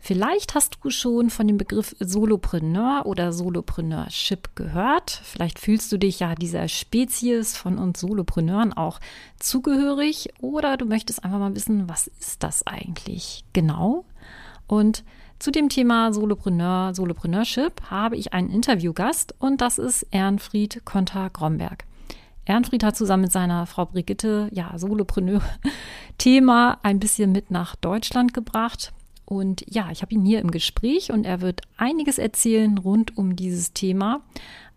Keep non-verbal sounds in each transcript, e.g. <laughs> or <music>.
Vielleicht hast du schon von dem Begriff Solopreneur oder Solopreneurship gehört. Vielleicht fühlst du dich ja dieser Spezies von uns Solopreneuren auch zugehörig oder du möchtest einfach mal wissen, was ist das eigentlich genau? Und zu dem Thema Solopreneur, Solopreneurship habe ich einen Interviewgast und das ist Ernfried Konter-Gromberg. Ernfried hat zusammen mit seiner Frau Brigitte, ja, Solopreneur-Thema ein bisschen mit nach Deutschland gebracht. Und ja, ich habe ihn hier im Gespräch und er wird einiges erzählen rund um dieses Thema.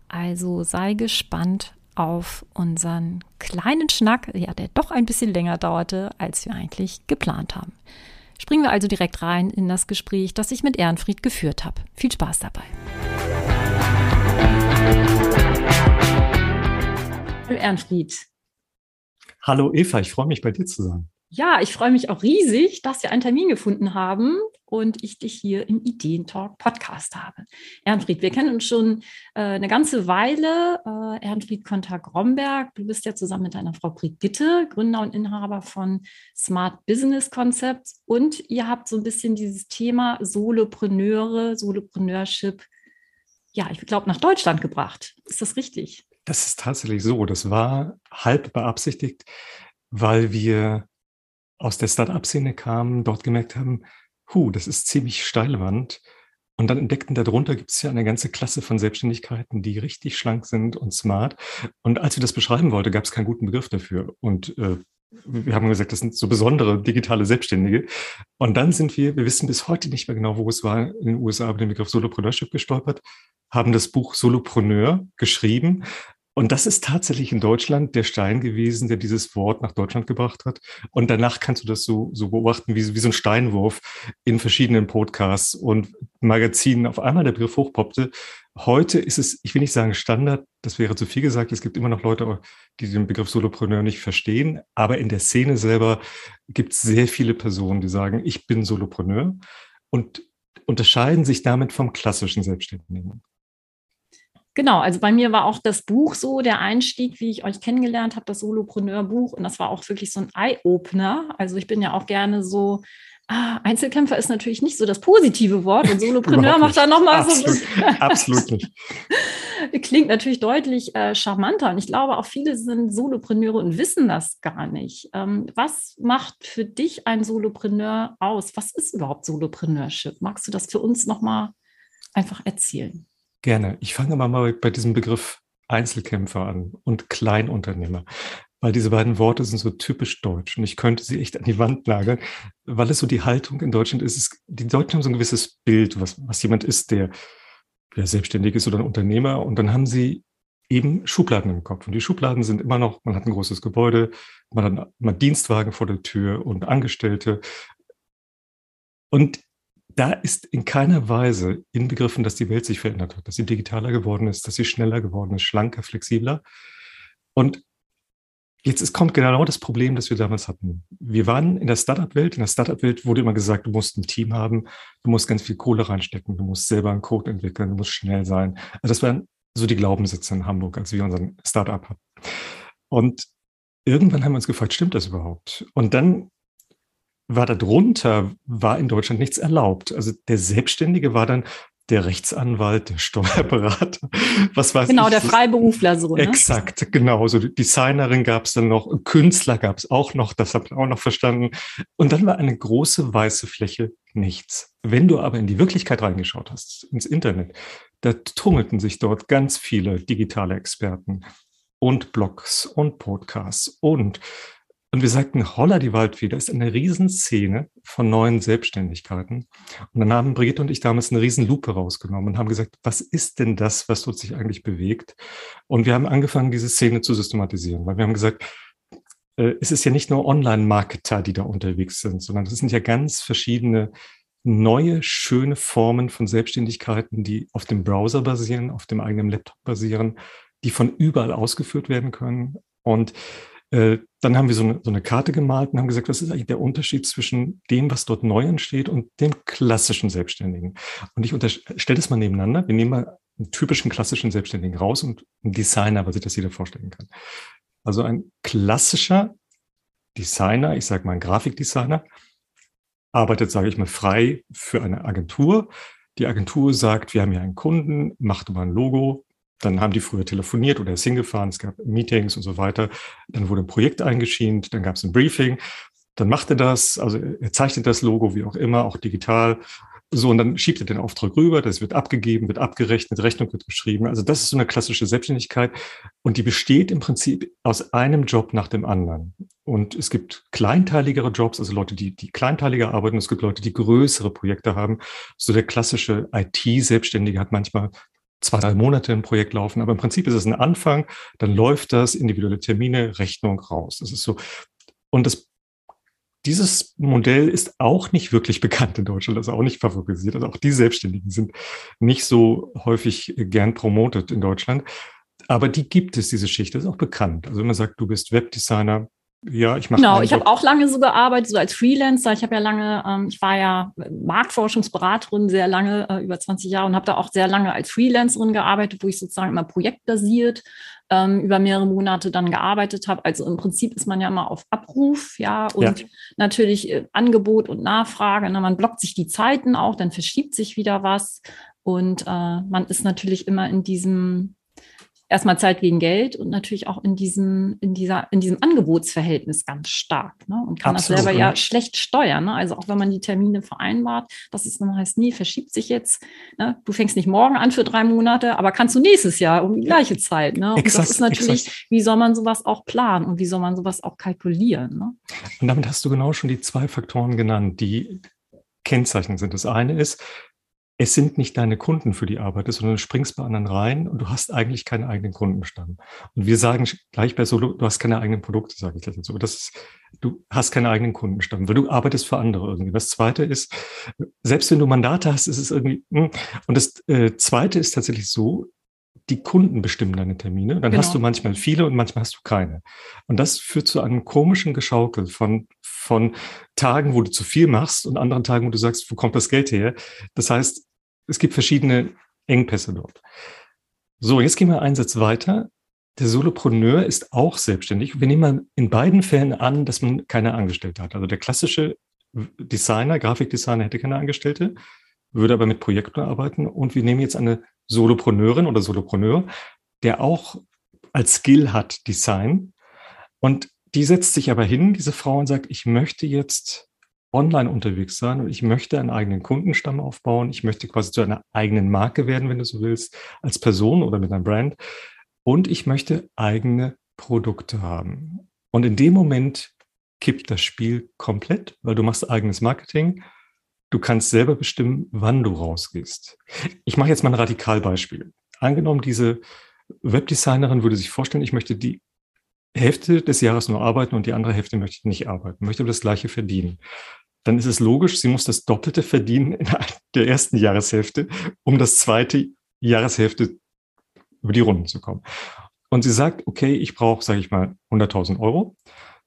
Also sei gespannt auf unseren kleinen Schnack, ja, der doch ein bisschen länger dauerte, als wir eigentlich geplant haben. Springen wir also direkt rein in das Gespräch, das ich mit Ehrenfried geführt habe. Viel Spaß dabei. Hallo Ehrenfried. Hallo Eva, ich freue mich bei dir zu sein. Ja, ich freue mich auch riesig, dass wir einen Termin gefunden haben und ich dich hier im Ideentalk Podcast habe. Ernfried, wir kennen uns schon äh, eine ganze Weile. Äh, Ernfried Kontag-Romberg, du bist ja zusammen mit deiner Frau Brigitte Gründer und Inhaber von Smart Business Concepts und ihr habt so ein bisschen dieses Thema Solopreneure, Solopreneurship, ja, ich glaube, nach Deutschland gebracht. Ist das richtig? Das ist tatsächlich so. Das war halb beabsichtigt, weil wir aus der Start-up-Szene kamen, dort gemerkt haben, hu, das ist ziemlich Steilwand. Und dann entdeckten, darunter gibt es ja eine ganze Klasse von Selbstständigkeiten, die richtig schlank sind und smart. Und als wir das beschreiben wollten, gab es keinen guten Begriff dafür. Und äh, wir haben gesagt, das sind so besondere digitale Selbstständige. Und dann sind wir, wir wissen bis heute nicht mehr genau, wo es war, in den USA über den Begriff Solopreneurship gestolpert, haben das Buch Solopreneur geschrieben und das ist tatsächlich in Deutschland der Stein gewesen, der dieses Wort nach Deutschland gebracht hat. Und danach kannst du das so, so beobachten, wie, wie so ein Steinwurf in verschiedenen Podcasts und Magazinen auf einmal der Begriff hochpoppte. Heute ist es, ich will nicht sagen Standard, das wäre zu viel gesagt. Es gibt immer noch Leute, die den Begriff Solopreneur nicht verstehen. Aber in der Szene selber gibt es sehr viele Personen, die sagen, ich bin Solopreneur und unterscheiden sich damit vom klassischen Selbstständigen. Genau, also bei mir war auch das Buch so der Einstieg, wie ich euch kennengelernt habe, das Solopreneur-Buch. Und das war auch wirklich so ein Eye-Opener. Also ich bin ja auch gerne so, ah, Einzelkämpfer ist natürlich nicht so das positive Wort und Solopreneur macht da nochmal so. <laughs> Absolut nicht. Klingt natürlich deutlich äh, charmanter. Und ich glaube, auch viele sind Solopreneure und wissen das gar nicht. Ähm, was macht für dich ein Solopreneur aus? Was ist überhaupt Solopreneurship? Magst du das für uns nochmal einfach erzählen? Gerne. Ich fange mal bei diesem Begriff Einzelkämpfer an und Kleinunternehmer, weil diese beiden Worte sind so typisch deutsch und ich könnte sie echt an die Wand nageln, weil es so die Haltung in Deutschland ist. ist die Deutschen haben so ein gewisses Bild, was, was jemand ist, der, der selbstständig ist oder ein Unternehmer und dann haben sie eben Schubladen im Kopf. Und die Schubladen sind immer noch, man hat ein großes Gebäude, man hat, man hat Dienstwagen vor der Tür und Angestellte. Und da ist in keiner Weise inbegriffen, dass die Welt sich verändert hat, dass sie digitaler geworden ist, dass sie schneller geworden ist, schlanker, flexibler. Und jetzt kommt genau das Problem, das wir damals hatten. Wir waren in der Startup-Welt. In der Startup-Welt wurde immer gesagt, du musst ein Team haben, du musst ganz viel Kohle reinstecken, du musst selber einen Code entwickeln, du musst schnell sein. Also das waren so die Glaubenssätze in Hamburg, als wir unseren Startup hatten. Und irgendwann haben wir uns gefragt, stimmt das überhaupt? Und dann war darunter, war in Deutschland nichts erlaubt. Also der Selbstständige war dann der Rechtsanwalt, der Steuerberater, <laughs> was weiß genau, ich. Genau, der Freiberufler so. Ne? Exakt, genau. So Designerin gab es dann noch, Künstler gab es auch noch, das habe ich auch noch verstanden. Und dann war eine große weiße Fläche nichts. Wenn du aber in die Wirklichkeit reingeschaut hast, ins Internet, da tummelten sich dort ganz viele digitale Experten und Blogs und Podcasts und und wir sagten, holla die Waldfee, da ist eine Riesenszene von neuen Selbstständigkeiten. Und dann haben Brigitte und ich damals eine Riesenlupe rausgenommen und haben gesagt, was ist denn das, was dort sich eigentlich bewegt? Und wir haben angefangen, diese Szene zu systematisieren, weil wir haben gesagt, äh, es ist ja nicht nur Online-Marketer, die da unterwegs sind, sondern es sind ja ganz verschiedene neue, schöne Formen von Selbstständigkeiten, die auf dem Browser basieren, auf dem eigenen Laptop basieren, die von überall ausgeführt werden können. Und äh, dann haben wir so eine, so eine Karte gemalt und haben gesagt, was ist eigentlich der Unterschied zwischen dem, was dort neu entsteht und dem klassischen Selbstständigen? Und ich stelle das mal nebeneinander. Wir nehmen mal einen typischen klassischen Selbstständigen raus und einen Designer, weil sich das jeder vorstellen kann. Also ein klassischer Designer, ich sage mal ein Grafikdesigner, arbeitet, sage ich mal, frei für eine Agentur. Die Agentur sagt, wir haben hier einen Kunden, macht mal ein Logo, dann haben die früher telefoniert oder ist hingefahren, es gab Meetings und so weiter. Dann wurde ein Projekt eingeschient, dann gab es ein Briefing, dann macht er das, also er zeichnet das Logo, wie auch immer, auch digital. So, und dann schiebt er den Auftrag rüber, das wird abgegeben, wird abgerechnet, Rechnung wird geschrieben. Also das ist so eine klassische Selbstständigkeit und die besteht im Prinzip aus einem Job nach dem anderen. Und es gibt kleinteiligere Jobs, also Leute, die, die kleinteiliger arbeiten, es gibt Leute, die größere Projekte haben. So der klassische IT-Selbstständige hat manchmal zwei, drei Monate ein Projekt laufen. Aber im Prinzip ist es ein Anfang, dann läuft das, individuelle Termine, Rechnung raus. Das ist so. Und das, dieses Modell ist auch nicht wirklich <laughs> bekannt in Deutschland, also auch nicht favorisiert. Also auch die Selbstständigen sind nicht so häufig gern promotet in Deutschland. Aber die gibt es, diese Schicht, das ist auch bekannt. Also wenn man sagt, du bist Webdesigner, ja, ich mache. Genau, ich habe auch lange so gearbeitet, so als Freelancer. Ich habe ja lange, ähm, ich war ja Marktforschungsberaterin sehr lange, äh, über 20 Jahre und habe da auch sehr lange als Freelancerin gearbeitet, wo ich sozusagen immer projektbasiert ähm, über mehrere Monate dann gearbeitet habe. Also im Prinzip ist man ja immer auf Abruf, ja, und ja. natürlich äh, Angebot und Nachfrage. Ne? Man blockt sich die Zeiten auch, dann verschiebt sich wieder was. Und äh, man ist natürlich immer in diesem erstmal Zeit gegen Geld und natürlich auch in diesem, in dieser, in diesem Angebotsverhältnis ganz stark. Ne? Und kann Absolut, das selber ja, ja schlecht steuern. Ne? Also auch wenn man die Termine vereinbart, dass es dann heißt, nee, verschiebt sich jetzt. Ne? Du fängst nicht morgen an für drei Monate, aber kannst du nächstes Jahr um die gleiche Zeit. Ne? Und exakt, das ist natürlich, exakt. wie soll man sowas auch planen und wie soll man sowas auch kalkulieren? Ne? Und damit hast du genau schon die zwei Faktoren genannt, die kennzeichnend sind. Das eine ist, es sind nicht deine Kunden für die Arbeit, sondern du springst bei anderen rein und du hast eigentlich keinen eigenen Kundenstamm. Und wir sagen gleich bei Solo, du hast keine eigenen Produkte, sage ich gleich dazu. Das ist, du hast keinen eigenen Kundenstamm, weil du arbeitest für andere irgendwie. Das zweite ist, selbst wenn du Mandate hast, ist es irgendwie, hm. und das äh, zweite ist tatsächlich so, die Kunden bestimmen deine Termine. Dann genau. hast du manchmal viele und manchmal hast du keine. Und das führt zu einem komischen Geschaukel von, von Tagen, wo du zu viel machst und anderen Tagen, wo du sagst, wo kommt das Geld her? Das heißt, es gibt verschiedene Engpässe dort. So, jetzt gehen wir einen Satz weiter. Der Solopreneur ist auch selbstständig. Wir nehmen mal in beiden Fällen an, dass man keine Angestellte hat. Also der klassische Designer, Grafikdesigner hätte keine Angestellte, würde aber mit Projekten arbeiten. Und wir nehmen jetzt eine Solopreneurin oder Solopreneur, der auch als Skill hat Design. Und die setzt sich aber hin, diese Frau, und sagt, ich möchte jetzt online unterwegs sein und ich möchte einen eigenen Kundenstamm aufbauen. Ich möchte quasi zu einer eigenen Marke werden, wenn du so willst, als Person oder mit einem Brand. Und ich möchte eigene Produkte haben. Und in dem Moment kippt das Spiel komplett, weil du machst eigenes Marketing. Du kannst selber bestimmen, wann du rausgehst. Ich mache jetzt mal ein Radikalbeispiel. Angenommen, diese Webdesignerin würde sich vorstellen, ich möchte die Hälfte des Jahres nur arbeiten und die andere Hälfte möchte ich nicht arbeiten, möchte aber das gleiche verdienen dann ist es logisch, sie muss das Doppelte verdienen in <laughs> der ersten Jahreshälfte, um das zweite Jahreshälfte über die Runden zu kommen. Und sie sagt, okay, ich brauche, sage ich mal, 100.000 Euro.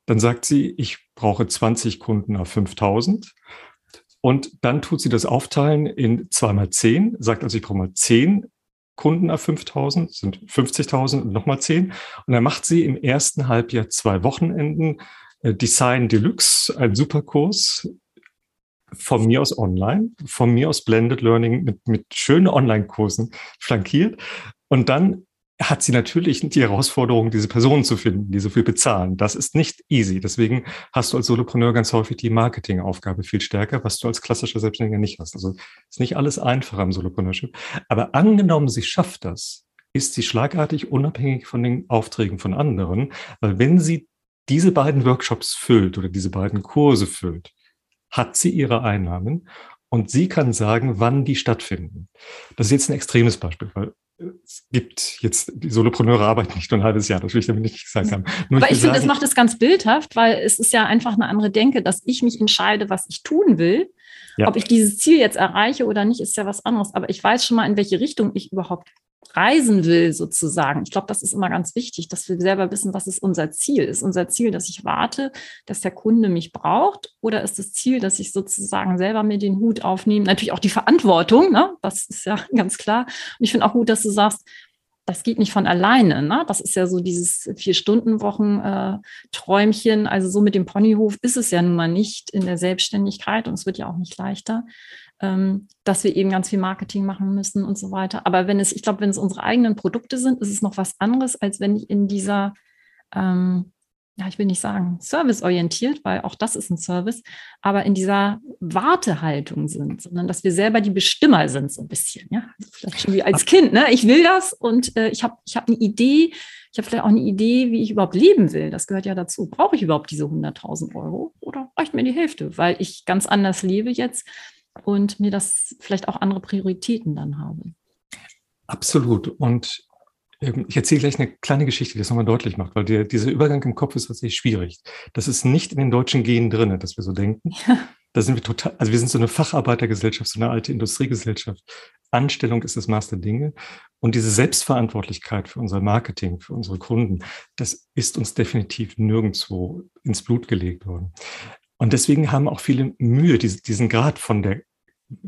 Dann sagt sie, ich brauche 20 Kunden auf 5.000. Und dann tut sie das aufteilen in zweimal 10, sagt also, ich brauche mal 10 Kunden auf 5000, sind 50.000 und nochmal 10. Und dann macht sie im ersten Halbjahr zwei Wochenenden, äh, Design Deluxe, ein Superkurs, von mir aus online, von mir aus Blended Learning mit, mit schönen Online-Kursen flankiert. Und dann hat sie natürlich die Herausforderung, diese Personen zu finden, die so viel bezahlen. Das ist nicht easy. Deswegen hast du als Solopreneur ganz häufig die Marketingaufgabe viel stärker, was du als klassischer Selbstständiger nicht hast. Also ist nicht alles einfacher im Solopreneurship. Aber angenommen, sie schafft das, ist sie schlagartig unabhängig von den Aufträgen von anderen, weil wenn sie diese beiden Workshops füllt oder diese beiden Kurse füllt, hat sie ihre Einnahmen und sie kann sagen, wann die stattfinden. Das ist jetzt ein extremes Beispiel, weil es gibt jetzt, die Solopreneure arbeiten nicht nur ein halbes Jahr, das will ich damit nicht gesagt haben. Nur Aber ich, ich finde, es macht es ganz bildhaft, weil es ist ja einfach eine andere Denke, dass ich mich entscheide, was ich tun will. Ja. Ob ich dieses Ziel jetzt erreiche oder nicht, ist ja was anderes. Aber ich weiß schon mal, in welche Richtung ich überhaupt reisen will, sozusagen. Ich glaube, das ist immer ganz wichtig, dass wir selber wissen, was ist unser Ziel. Ist unser Ziel, dass ich warte, dass der Kunde mich braucht? Oder ist das Ziel, dass ich sozusagen selber mir den Hut aufnehme? Natürlich auch die Verantwortung, ne? das ist ja <laughs> ganz klar. Und ich finde auch gut, dass du sagst, das geht nicht von alleine. Ne? Das ist ja so dieses Vier-Stunden-Wochen-Träumchen. Äh, also so mit dem Ponyhof ist es ja nun mal nicht in der Selbstständigkeit und es wird ja auch nicht leichter ähm, dass wir eben ganz viel Marketing machen müssen und so weiter. Aber wenn es, ich glaube, wenn es unsere eigenen Produkte sind, ist es noch was anderes, als wenn ich in dieser, ähm, ja, ich will nicht sagen, serviceorientiert, weil auch das ist ein Service, aber in dieser Wartehaltung sind, sondern dass wir selber die Bestimmer sind, so ein bisschen, ja. Also vielleicht schon wie als Kind, ne? Ich will das und äh, ich habe ich hab eine Idee, ich habe vielleicht auch eine Idee, wie ich überhaupt leben will. Das gehört ja dazu. Brauche ich überhaupt diese 100.000 Euro oder reicht mir die Hälfte, weil ich ganz anders lebe jetzt und mir das vielleicht auch andere Prioritäten dann habe. Absolut. Und ähm, ich erzähle gleich eine kleine Geschichte, die das nochmal deutlich macht, weil der, dieser Übergang im Kopf ist tatsächlich schwierig. Das ist nicht in den deutschen Genen drin, dass wir so denken. Ja. Da sind wir total, also wir sind so eine Facharbeitergesellschaft, so eine alte Industriegesellschaft. Anstellung ist das Maß der Dinge. Und diese Selbstverantwortlichkeit für unser Marketing, für unsere Kunden, das ist uns definitiv nirgendwo ins Blut gelegt worden. Und deswegen haben auch viele Mühe, diesen Grad von der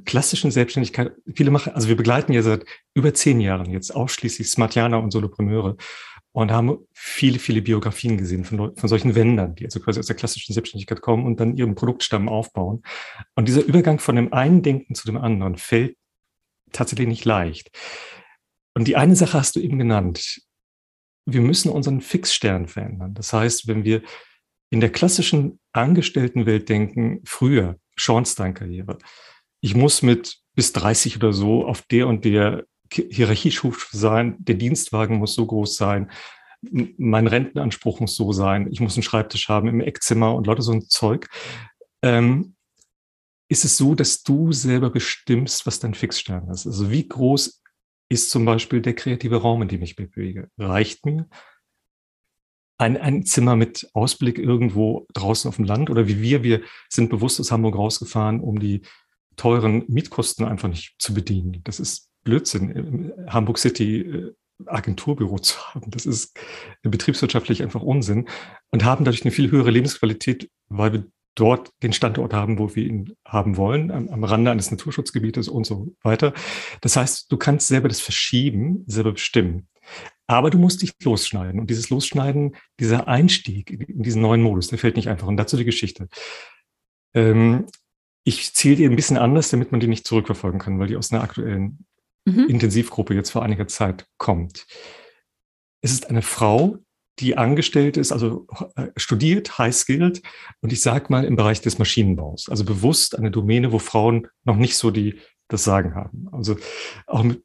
klassischen Selbstständigkeit. Viele machen, also wir begleiten ja seit über zehn Jahren jetzt ausschließlich Smartianer und Solopreneure und haben viele, viele Biografien gesehen von, von solchen Wendern, die also quasi aus der klassischen Selbstständigkeit kommen und dann ihren Produktstamm aufbauen. Und dieser Übergang von dem einen Denken zu dem anderen fällt tatsächlich nicht leicht. Und die eine Sache hast du eben genannt. Wir müssen unseren Fixstern verändern. Das heißt, wenn wir in der klassischen Angestelltenwelt denken, früher, Schornsteinkarriere. Ich muss mit bis 30 oder so auf der und der Hierarchiestufe sein, der Dienstwagen muss so groß sein, mein Rentenanspruch muss so sein, ich muss einen Schreibtisch haben im Eckzimmer und lauter so ein Zeug. Ähm, ist es so, dass du selber bestimmst, was dein Fixstern ist? Also wie groß ist zum Beispiel der kreative Raum, in dem ich mich bewege? Reicht mir? Ein, ein Zimmer mit Ausblick irgendwo draußen auf dem Land oder wie wir, wir sind bewusst aus Hamburg rausgefahren, um die teuren Mietkosten einfach nicht zu bedienen. Das ist Blödsinn, im Hamburg City äh, Agenturbüro <laughs> zu haben. Das ist betriebswirtschaftlich einfach Unsinn und haben dadurch eine viel höhere Lebensqualität, weil wir dort den Standort haben, wo wir ihn haben wollen, am, am Rande eines Naturschutzgebietes und so weiter. Das heißt, du kannst selber das verschieben, selber bestimmen. Aber du musst dich losschneiden. Und dieses Losschneiden, dieser Einstieg in diesen neuen Modus, der fällt nicht einfach. Und dazu die Geschichte. Ähm, ich zähle die ein bisschen anders, damit man die nicht zurückverfolgen kann, weil die aus einer aktuellen mhm. Intensivgruppe jetzt vor einiger Zeit kommt. Es ist eine Frau, die angestellt ist, also äh, studiert, high skilled und ich sage mal im Bereich des Maschinenbaus. Also bewusst eine Domäne, wo Frauen noch nicht so die das Sagen haben. Also auch mit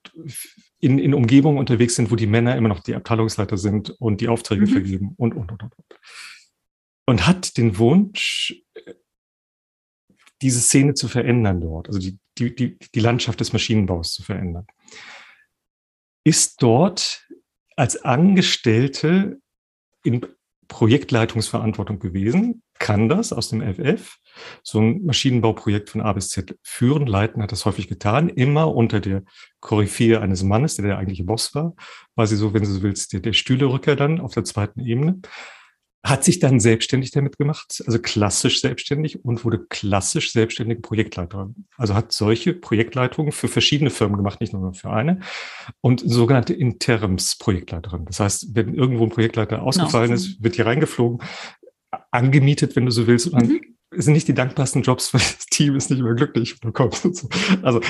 in, in Umgebungen unterwegs sind, wo die Männer immer noch die Abteilungsleiter sind und die Aufträge mhm. vergeben und, und, und, und. Und hat den Wunsch, diese Szene zu verändern dort, also die, die, die, die Landschaft des Maschinenbaus zu verändern. Ist dort als Angestellte in Projektleitungsverantwortung gewesen, kann das aus dem FF, so ein Maschinenbauprojekt von A bis Z führen, leiten, hat das häufig getan, immer unter der Koryphäe eines Mannes, der der eigentliche Boss war, quasi so, wenn du so willst, der, der Stühlerücker dann auf der zweiten Ebene hat sich dann selbstständig damit gemacht, also klassisch selbstständig und wurde klassisch selbstständige Projektleiterin. Also hat solche Projektleitungen für verschiedene Firmen gemacht, nicht nur für eine. Und sogenannte Interims-Projektleiterin. Das heißt, wenn irgendwo ein Projektleiter genau. ausgefallen genau. ist, wird hier reingeflogen, angemietet, wenn du so willst. Und dann mhm. sind nicht die dankbarsten Jobs, weil das Team ist nicht immer glücklich, wenn du kommst und so. Also,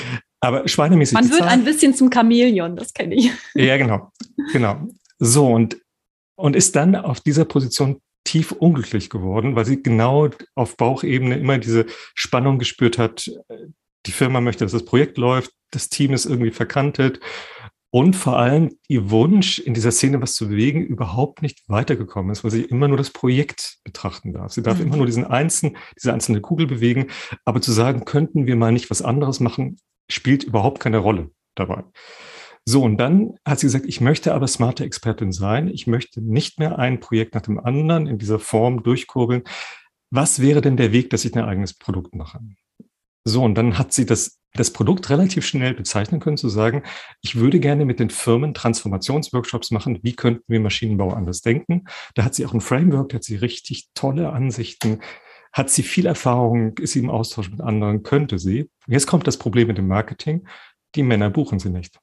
aber schweinemäßig. Man wird Zahl, ein bisschen zum Chamäleon, das kenne ich. Ja, genau. Genau. So, und und ist dann auf dieser Position tief unglücklich geworden, weil sie genau auf Bauchebene immer diese Spannung gespürt hat. Die Firma möchte, dass das Projekt läuft, das Team ist irgendwie verkantet und vor allem ihr Wunsch, in dieser Szene was zu bewegen, überhaupt nicht weitergekommen ist, weil sie immer nur das Projekt betrachten darf. Sie darf mhm. immer nur diesen einzelnen, diese einzelne Kugel bewegen, aber zu sagen, könnten wir mal nicht was anderes machen, spielt überhaupt keine Rolle dabei. So, und dann hat sie gesagt, ich möchte aber smarte Expertin sein. Ich möchte nicht mehr ein Projekt nach dem anderen in dieser Form durchkurbeln. Was wäre denn der Weg, dass ich ein eigenes Produkt mache? So, und dann hat sie das, das Produkt relativ schnell bezeichnen können, zu sagen, ich würde gerne mit den Firmen Transformationsworkshops machen, wie könnten wir Maschinenbau anders denken. Da hat sie auch ein Framework, da hat sie richtig tolle Ansichten, hat sie viel Erfahrung, ist sie im Austausch mit anderen, könnte sie. Jetzt kommt das Problem mit dem Marketing. Die Männer buchen sie nicht.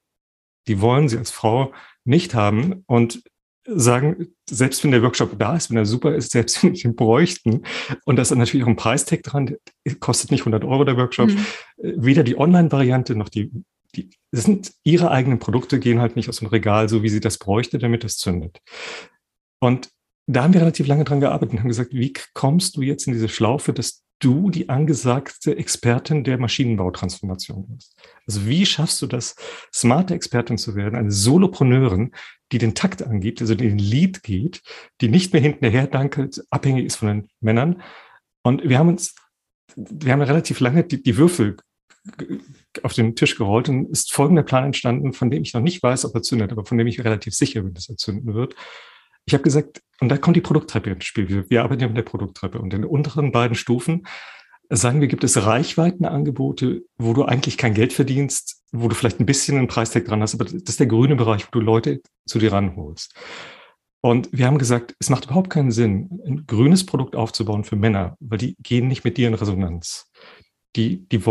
Die wollen sie als Frau nicht haben und sagen, selbst wenn der Workshop da ist, wenn er super ist, selbst wenn wir ihn bräuchten, und da ist natürlich auch ein Preistag dran, kostet nicht 100 Euro der Workshop, mhm. weder die Online-Variante noch die, die das sind ihre eigenen Produkte, gehen halt nicht aus dem Regal, so wie sie das bräuchte, damit es zündet. Und da haben wir relativ lange dran gearbeitet und haben gesagt, wie kommst du jetzt in diese Schlaufe, dass du die angesagte Expertin der Maschinenbautransformation bist? Also wie schaffst du das, smarte Expertin zu werden, eine Solopreneurin, die den Takt angibt, also den Lied geht, die nicht mehr hinterher dankelt, abhängig ist von den Männern. Und wir haben uns, wir haben relativ lange die, die Würfel auf den Tisch gerollt und ist folgender Plan entstanden, von dem ich noch nicht weiß, ob er zündet, aber von dem ich relativ sicher bin, dass er zünden wird. Ich habe gesagt, und da kommt die Produkttreppe ins Spiel. Wir, wir arbeiten ja mit der Produkttreppe. Und in den unteren beiden Stufen, sagen wir, gibt es Reichweitenangebote, wo du eigentlich kein Geld verdienst, wo du vielleicht ein bisschen einen Preistag dran hast, aber das ist der grüne Bereich, wo du Leute zu dir ranholst. Und wir haben gesagt, es macht überhaupt keinen Sinn, ein grünes Produkt aufzubauen für Männer, weil die gehen nicht mit dir in Resonanz. Die, die,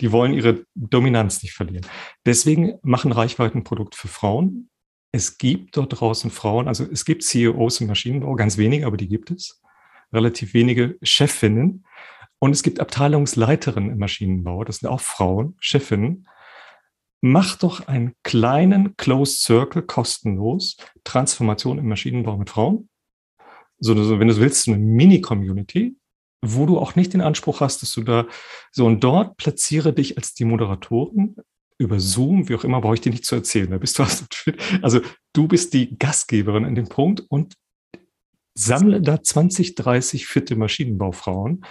die wollen ihre Dominanz nicht verlieren. Deswegen machen Reichweitenprodukt für Frauen, es gibt dort draußen Frauen, also es gibt CEOs im Maschinenbau, ganz wenige, aber die gibt es. Relativ wenige Chefinnen. Und es gibt Abteilungsleiterinnen im Maschinenbau, das sind auch Frauen, Chefinnen. Mach doch einen kleinen Closed Circle kostenlos, Transformation im Maschinenbau mit Frauen. So, wenn du willst, eine Mini-Community, wo du auch nicht den Anspruch hast, dass du da so und dort platziere dich als die Moderatoren über Zoom, wie auch immer, brauche ich dir nicht zu erzählen. Da bist du <laughs> also du bist die Gastgeberin in dem Punkt und sammle da 20, 30 fitte Maschinenbaufrauen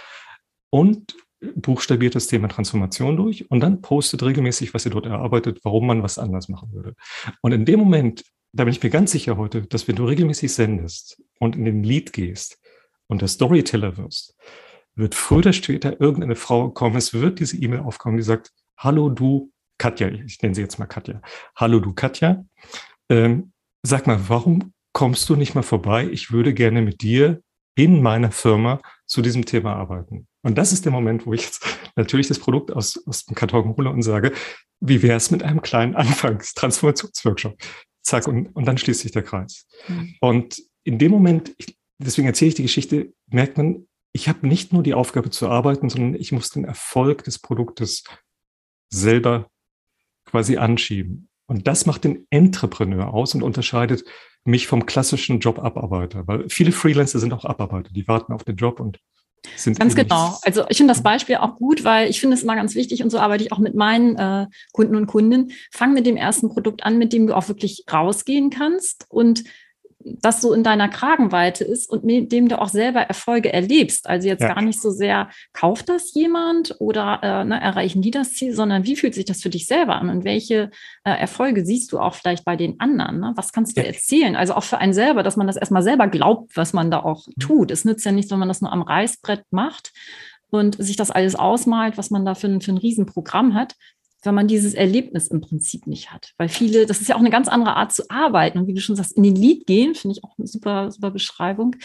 und buchstabiert das Thema Transformation durch und dann postet regelmäßig, was ihr dort erarbeitet, warum man was anders machen würde. Und in dem Moment, da bin ich mir ganz sicher heute, dass wenn du regelmäßig sendest und in den Lead gehst und der Storyteller wirst, wird früher oder später irgendeine Frau kommen, es wird diese E-Mail aufkommen, die sagt, hallo du Katja, ich nenne sie jetzt mal Katja. Hallo du Katja, ähm, sag mal, warum kommst du nicht mal vorbei? Ich würde gerne mit dir in meiner Firma zu diesem Thema arbeiten. Und das ist der Moment, wo ich jetzt <laughs> natürlich das Produkt aus, aus dem Karton hole und sage, wie wäre es mit einem kleinen <laughs> Anfangstransformationsworkshop? Zack, und, und dann schließt sich der Kreis. Mhm. Und in dem Moment, ich, deswegen erzähle ich die Geschichte, merkt man, ich habe nicht nur die Aufgabe zu arbeiten, sondern ich muss den Erfolg des Produktes selber quasi anschieben. Und das macht den Entrepreneur aus und unterscheidet mich vom klassischen Jobabarbeiter, weil viele Freelancer sind auch Abarbeiter, die warten auf den Job und sind Ganz genau. Also ich finde das Beispiel auch gut, weil ich finde es immer ganz wichtig und so arbeite ich auch mit meinen äh, Kunden und Kundinnen. Fang mit dem ersten Produkt an, mit dem du auch wirklich rausgehen kannst und das so in deiner Kragenweite ist und mit dem du auch selber Erfolge erlebst. Also jetzt ja. gar nicht so sehr, kauft das jemand oder äh, ne, erreichen die das Ziel, sondern wie fühlt sich das für dich selber an und welche äh, Erfolge siehst du auch vielleicht bei den anderen? Ne? Was kannst du ja. erzählen? Also auch für einen selber, dass man das erstmal selber glaubt, was man da auch mhm. tut. Es nützt ja nicht, wenn man das nur am Reißbrett macht und sich das alles ausmalt, was man da für ein, für ein Riesenprogramm hat, wenn man dieses Erlebnis im Prinzip nicht hat. Weil viele, das ist ja auch eine ganz andere Art zu arbeiten. Und wie du schon sagst, in den Lied gehen, finde ich auch eine super, super Beschreibung.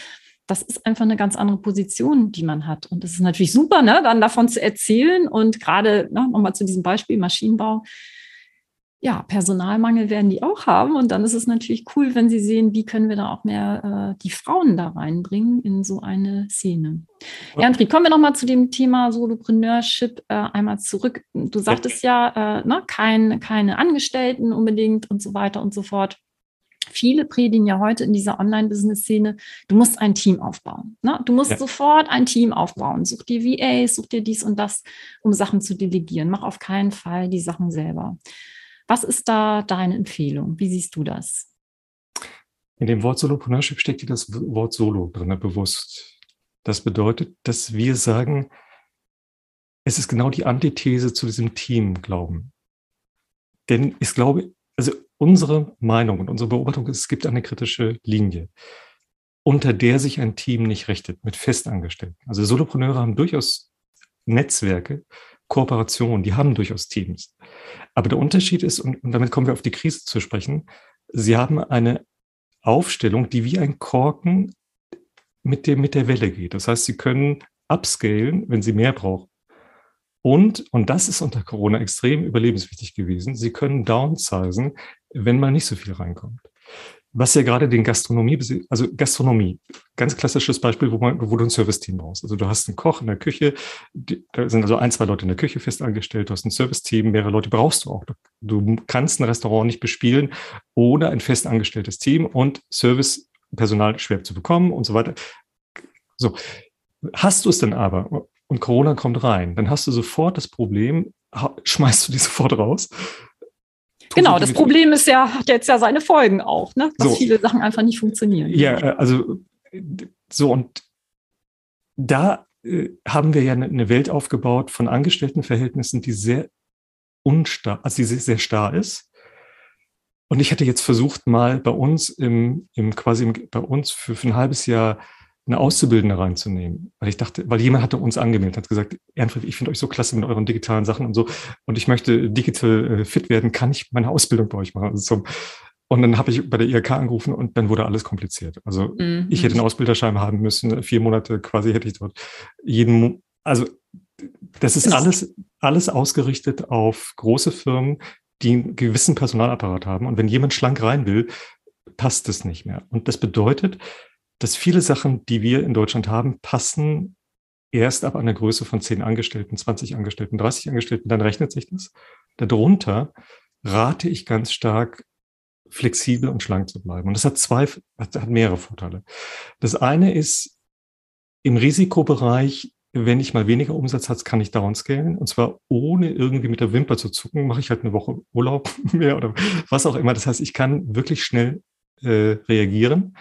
Das ist einfach eine ganz andere Position, die man hat. Und das ist natürlich super, ne, dann davon zu erzählen. Und gerade ne, nochmal zu diesem Beispiel Maschinenbau, ja, Personalmangel werden die auch haben. Und dann ist es natürlich cool, wenn sie sehen, wie können wir da auch mehr äh, die Frauen da reinbringen in so eine Szene. Ja, André, kommen wir nochmal zu dem Thema Solopreneurship äh, einmal zurück. Du sagtest ja, äh, ne, kein, keine Angestellten unbedingt und so weiter und so fort. Viele predigen ja heute in dieser Online-Business-Szene, du musst ein Team aufbauen. Ne? Du musst ja. sofort ein Team aufbauen. Such dir VAs, such dir dies und das, um Sachen zu delegieren. Mach auf keinen Fall die Sachen selber. Was ist da deine Empfehlung? Wie siehst du das? In dem Wort Solopreneurship steckt hier das Wort Solo drin, bewusst. Das bedeutet, dass wir sagen, es ist genau die Antithese zu diesem Team-Glauben. Denn ich glaube, also unsere Meinung und unsere Beobachtung ist, es gibt eine kritische Linie, unter der sich ein Team nicht richtet, mit Festangestellten. Also Solopreneure haben durchaus Netzwerke, Kooperation, die haben durchaus Teams. Aber der Unterschied ist, und, damit kommen wir auf die Krise zu sprechen, sie haben eine Aufstellung, die wie ein Korken mit, dem, mit der Welle geht. Das heißt, sie können upscalen, wenn sie mehr brauchen. Und, und das ist unter Corona extrem überlebenswichtig gewesen, sie können downsizen, wenn mal nicht so viel reinkommt. Was ja gerade den Gastronomie, also Gastronomie, ganz klassisches Beispiel, wo, man, wo du ein Serviceteam brauchst. Also du hast einen Koch in der Küche, die, da sind also ein, zwei Leute in der Küche fest angestellt, du hast ein Serviceteam, mehrere Leute brauchst du auch. Du kannst ein Restaurant nicht bespielen ohne ein fest angestelltes Team und Servicepersonal schwer zu bekommen und so weiter. So. Hast du es denn aber und Corona kommt rein, dann hast du sofort das Problem, schmeißt du die <laughs> sofort raus Genau, das Problem ist ja, hat jetzt ja seine Folgen auch, ne? dass so. viele Sachen einfach nicht funktionieren. Ja, äh, also so und da äh, haben wir ja eine Welt aufgebaut von Angestelltenverhältnissen, die sehr unstarr, also die sehr, sehr starr ist. Und ich hätte jetzt versucht, mal bei uns im, im quasi im, bei uns für, für ein halbes Jahr eine Auszubildende reinzunehmen. Weil ich dachte, weil jemand hatte uns angemeldet, hat gesagt, Ernfried, ich finde euch so klasse mit euren digitalen Sachen und so und ich möchte digital äh, fit werden, kann ich meine Ausbildung bei euch machen? Also zum, und dann habe ich bei der IHK angerufen und dann wurde alles kompliziert. Also mhm. ich hätte einen Ausbilderschein haben müssen, vier Monate quasi hätte ich dort jeden, also das ist alles, alles ausgerichtet auf große Firmen, die einen gewissen Personalapparat haben. Und wenn jemand schlank rein will, passt es nicht mehr. Und das bedeutet, dass viele Sachen, die wir in Deutschland haben, passen erst ab einer Größe von 10 Angestellten, 20 Angestellten, 30 Angestellten, dann rechnet sich das. Darunter rate ich ganz stark, flexibel und schlank zu bleiben. Und das hat zwei, hat mehrere Vorteile. Das eine ist, im Risikobereich, wenn ich mal weniger Umsatz habe, kann ich downscalen. Und zwar ohne irgendwie mit der Wimper zu zucken, mache ich halt eine Woche Urlaub <laughs> mehr oder was auch immer. Das heißt, ich kann wirklich schnell äh, reagieren.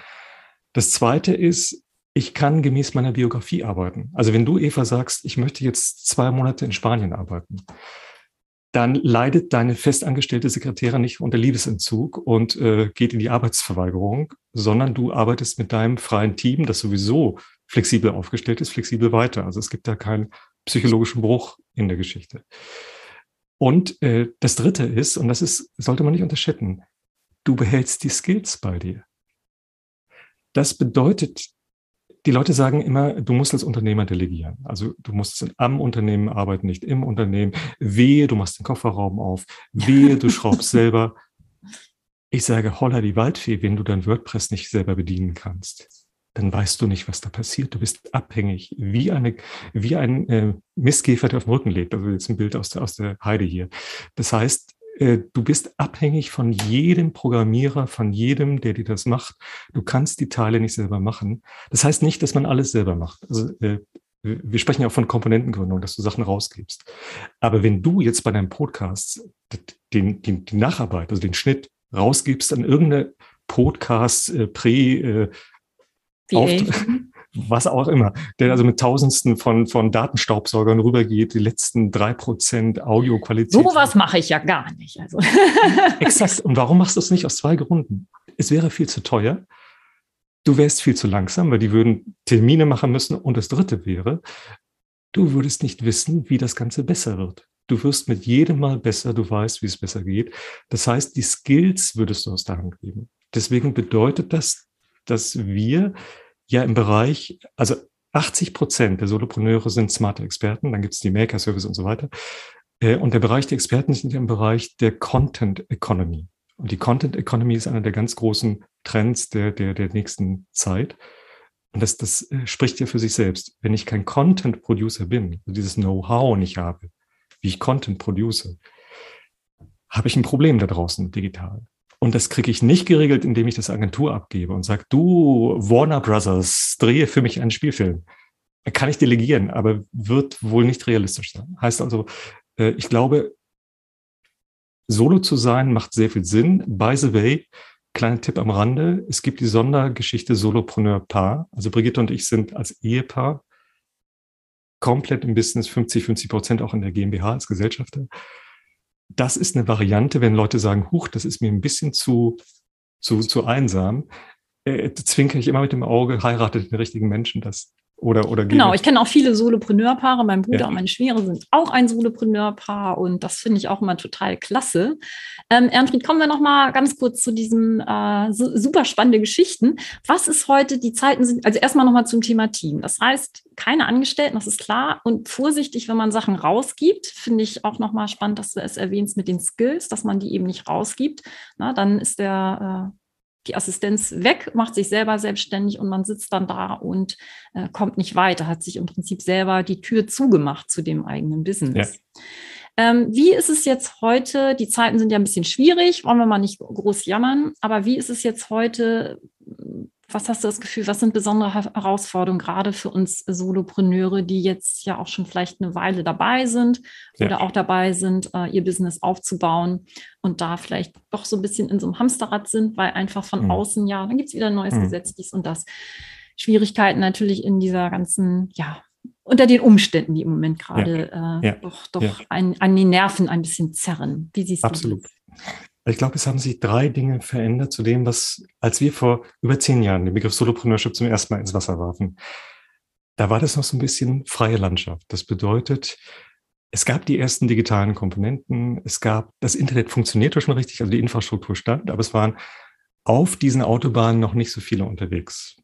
Das zweite ist, ich kann gemäß meiner Biografie arbeiten. Also wenn du, Eva, sagst, ich möchte jetzt zwei Monate in Spanien arbeiten, dann leidet deine festangestellte Sekretärin nicht unter Liebesentzug und äh, geht in die Arbeitsverweigerung, sondern du arbeitest mit deinem freien Team, das sowieso flexibel aufgestellt ist, flexibel weiter. Also es gibt da keinen psychologischen Bruch in der Geschichte. Und äh, das Dritte ist, und das ist, sollte man nicht unterschätzen, du behältst die Skills bei dir. Das bedeutet, die Leute sagen immer, du musst als Unternehmer delegieren. Also du musst am Unternehmen arbeiten, nicht im Unternehmen. Wehe, du machst den Kofferraum auf. Wehe, du schraubst <laughs> selber. Ich sage, holla die Waldfee, wenn du dein WordPress nicht selber bedienen kannst, dann weißt du nicht, was da passiert. Du bist abhängig, wie eine, wie ein äh, Mistkäfer, der auf dem Rücken lebt. Also jetzt ein Bild aus der, aus der Heide hier. Das heißt, du bist abhängig von jedem Programmierer, von jedem, der dir das macht. Du kannst die Teile nicht selber machen. Das heißt nicht, dass man alles selber macht. Also, äh, wir sprechen ja auch von Komponentengründung, dass du Sachen rausgibst. Aber wenn du jetzt bei deinem Podcast den, den, die Nacharbeit, also den Schnitt rausgibst an irgendeine Podcast äh, äh, <laughs> was auch immer, der also mit Tausendsten von, von Datenstaubsaugern rübergeht, die letzten drei Prozent Audioqualität. So was mache ich ja gar nicht. Also. <laughs> Exakt. Und warum machst du es nicht aus zwei Gründen? Es wäre viel zu teuer. Du wärst viel zu langsam, weil die würden Termine machen müssen. Und das dritte wäre, du würdest nicht wissen, wie das Ganze besser wird. Du wirst mit jedem Mal besser, du weißt, wie es besser geht. Das heißt, die Skills würdest du aus der Hand geben. Deswegen bedeutet das, dass wir ja im Bereich, also 80 Prozent der Solopreneure sind smarte Experten, dann gibt es die Maker-Service und so weiter. Äh, und der Bereich der Experten sind im Bereich der Content Economy. Und die Content Economy ist einer der ganz großen Trends der, der, der nächsten Zeit. Und das, das äh, spricht ja für sich selbst. Wenn ich kein Content Producer bin, also dieses Know-how nicht habe, wie ich Content produce, habe ich ein Problem da draußen digital. Und das kriege ich nicht geregelt, indem ich das Agentur abgebe und sage, du Warner Brothers, drehe für mich einen Spielfilm. Kann ich delegieren, aber wird wohl nicht realistisch sein. Heißt also, äh, ich glaube, Solo zu sein macht sehr viel Sinn. By the way, kleiner Tipp am Rande, es gibt die Sondergeschichte Solopreneur Paar. Also Brigitte und ich sind als Ehepaar komplett im Business, 50, 50 Prozent auch in der GmbH als Gesellschafter das ist eine Variante, wenn Leute sagen, huch, das ist mir ein bisschen zu, zu, zu einsam, äh, zwinker ich immer mit dem Auge, heiratet den richtigen Menschen das. Oder, oder genau, ich kenne auch viele Solopreneurpaare. Mein Bruder ja. und meine Schwere sind auch ein Solopreneurpaar und das finde ich auch immer total klasse. Ähm, Ernfried, kommen wir noch mal ganz kurz zu diesen äh, super spannenden Geschichten. Was ist heute, die Zeiten sind, also erstmal noch mal zum Thema Team. Das heißt, keine Angestellten, das ist klar. Und vorsichtig, wenn man Sachen rausgibt, finde ich auch noch mal spannend, dass du es erwähnst mit den Skills, dass man die eben nicht rausgibt. Na, dann ist der äh, die Assistenz weg, macht sich selber selbstständig und man sitzt dann da und äh, kommt nicht weiter, hat sich im Prinzip selber die Tür zugemacht zu dem eigenen Business. Ja. Ähm, wie ist es jetzt heute? Die Zeiten sind ja ein bisschen schwierig, wollen wir mal nicht groß jammern, aber wie ist es jetzt heute? Was hast du das Gefühl, was sind besondere Herausforderungen gerade für uns Solopreneure, die jetzt ja auch schon vielleicht eine Weile dabei sind ja. oder auch dabei sind, äh, ihr Business aufzubauen und da vielleicht doch so ein bisschen in so einem Hamsterrad sind, weil einfach von mhm. außen, ja, dann gibt es wieder ein neues mhm. Gesetz, dies und das. Schwierigkeiten natürlich in dieser ganzen, ja, unter den Umständen, die im Moment gerade ja. äh, ja. doch, doch. Ein, an den Nerven ein bisschen zerren. Wie siehst Absolut. du das? Ich glaube, es haben sich drei Dinge verändert zu dem, was, als wir vor über zehn Jahren den Begriff Solopreneurship zum ersten Mal ins Wasser warfen. Da war das noch so ein bisschen freie Landschaft. Das bedeutet, es gab die ersten digitalen Komponenten. Es gab, das Internet funktionierte schon richtig, also die Infrastruktur stand, aber es waren auf diesen Autobahnen noch nicht so viele unterwegs.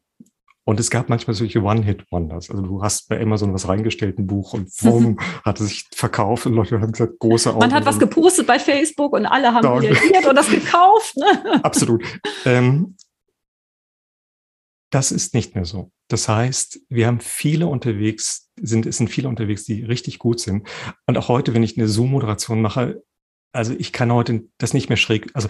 Und es gab manchmal solche One-Hit-Wonders. Also du hast bei Amazon was reingestellt, ein Buch und bumm, <laughs> hatte sich verkauft und Leute haben gesagt, große Augen. Man hat was gepostet bei Facebook und alle haben <laughs> reagiert und das gekauft. Ne? <laughs> Absolut. Ähm, das ist nicht mehr so. Das heißt, wir haben viele unterwegs, sind, es sind viele unterwegs, die richtig gut sind. Und auch heute, wenn ich eine Zoom-Moderation mache, also ich kann heute das nicht mehr schräg, also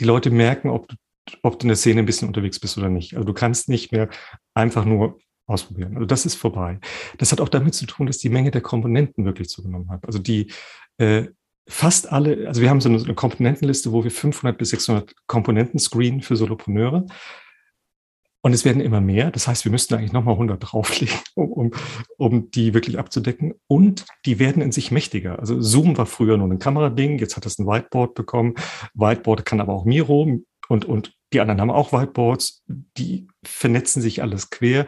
die Leute merken, ob du ob du in der Szene ein bisschen unterwegs bist oder nicht. Also du kannst nicht mehr einfach nur ausprobieren. Also das ist vorbei. Das hat auch damit zu tun, dass die Menge der Komponenten wirklich zugenommen hat. Also die äh, fast alle, also wir haben so eine, eine Komponentenliste, wo wir 500 bis 600 Komponenten screenen für Solopreneure. Und es werden immer mehr. Das heißt, wir müssten eigentlich nochmal 100 drauflegen, <laughs> um, um, um die wirklich abzudecken. Und die werden in sich mächtiger. Also Zoom war früher nur ein Kamerading. Jetzt hat es ein Whiteboard bekommen. Whiteboard kann aber auch Miro und, und die anderen haben auch Whiteboards, die vernetzen sich alles quer.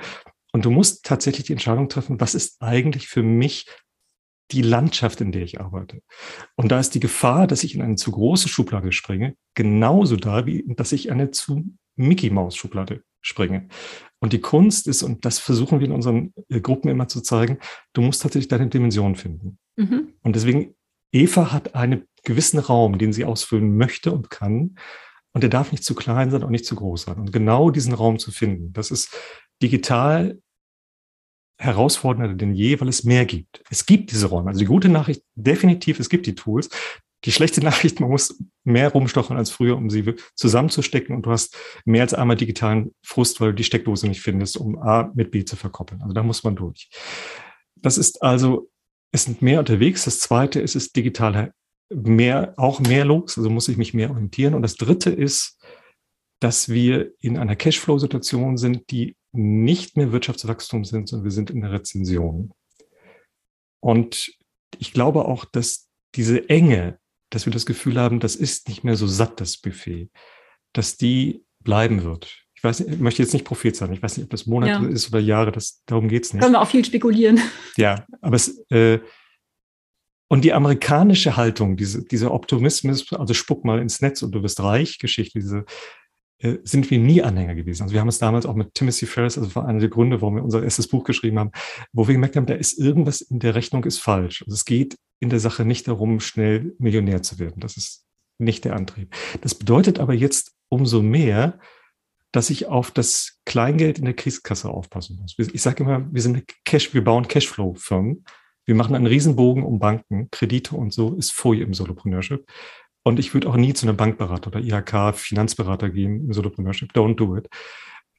Und du musst tatsächlich die Entscheidung treffen, was ist eigentlich für mich die Landschaft, in der ich arbeite. Und da ist die Gefahr, dass ich in eine zu große Schublade springe, genauso da, wie dass ich eine zu Mickey Maus Schublade springe. Und die Kunst ist, und das versuchen wir in unseren äh, Gruppen immer zu zeigen, du musst tatsächlich deine Dimension finden. Mhm. Und deswegen, Eva hat einen gewissen Raum, den sie ausfüllen möchte und kann. Und der darf nicht zu klein sein und nicht zu groß sein. Und genau diesen Raum zu finden, das ist digital herausfordernder denn je, weil es mehr gibt. Es gibt diese Räume. Also die gute Nachricht, definitiv, es gibt die Tools. Die schlechte <laughs> Nachricht, man muss mehr rumstochen als früher, um sie zusammenzustecken und du hast mehr als einmal digitalen Frust, weil du die Steckdose nicht findest, um A mit B zu verkoppeln. Also da muss man durch. Das ist also, es sind mehr unterwegs. Das zweite ist, es ist digital mehr, auch mehr los, also muss ich mich mehr orientieren. Und das dritte ist, dass wir in einer Cashflow-Situation sind, die nicht mehr Wirtschaftswachstum sind, sondern wir sind in der Rezension. Und ich glaube auch, dass diese Enge, dass wir das Gefühl haben, das ist nicht mehr so satt, das Buffet, dass die bleiben wird. Ich weiß, ich möchte jetzt nicht Prophet sein. Ich weiß nicht, ob das Monate ja. ist oder Jahre. Das, darum geht's nicht. Können wir auch viel spekulieren. Ja, aber es, äh, und die amerikanische Haltung, diese, dieser Optimismus, also spuck mal ins Netz und du wirst reich, Geschichte, diese, äh, sind wir nie Anhänger gewesen. Also wir haben es damals auch mit Timothy Ferris, also war einer der Gründe, warum wir unser erstes Buch geschrieben haben, wo wir gemerkt haben, da ist irgendwas in der Rechnung ist falsch. Also es geht in der Sache nicht darum, schnell Millionär zu werden. Das ist nicht der Antrieb. Das bedeutet aber jetzt umso mehr, dass ich auf das Kleingeld in der Kriegskasse aufpassen muss. Ich sage immer, wir sind Cash, wir bauen Cashflow-Firmen. Wir machen einen Riesenbogen um Banken, Kredite und so ist Folie im Solopreneurship. Und ich würde auch nie zu einem Bankberater oder IHK, Finanzberater gehen im Solopreneurship. Don't do it.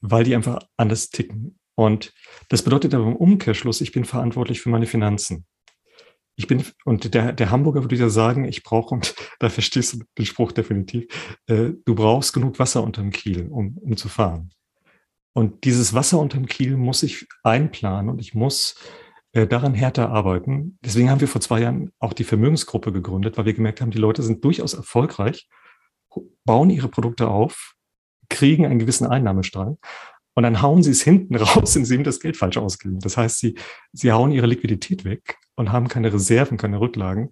Weil die einfach anders ticken. Und das bedeutet aber im Umkehrschluss, ich bin verantwortlich für meine Finanzen. Ich bin, und der, der Hamburger würde ja sagen, ich brauche, und <laughs> da verstehst du den Spruch definitiv, äh, du brauchst genug Wasser unterm Kiel, um, um zu fahren. Und dieses Wasser unterm Kiel muss ich einplanen und ich muss daran härter arbeiten. Deswegen haben wir vor zwei Jahren auch die Vermögensgruppe gegründet, weil wir gemerkt haben, die Leute sind durchaus erfolgreich, bauen ihre Produkte auf, kriegen einen gewissen Einnahmestrang Und dann hauen sie es hinten <laughs> raus, indem sie das Geld falsch ausgeben. Das heißt, sie, sie hauen ihre Liquidität weg und haben keine Reserven, keine Rücklagen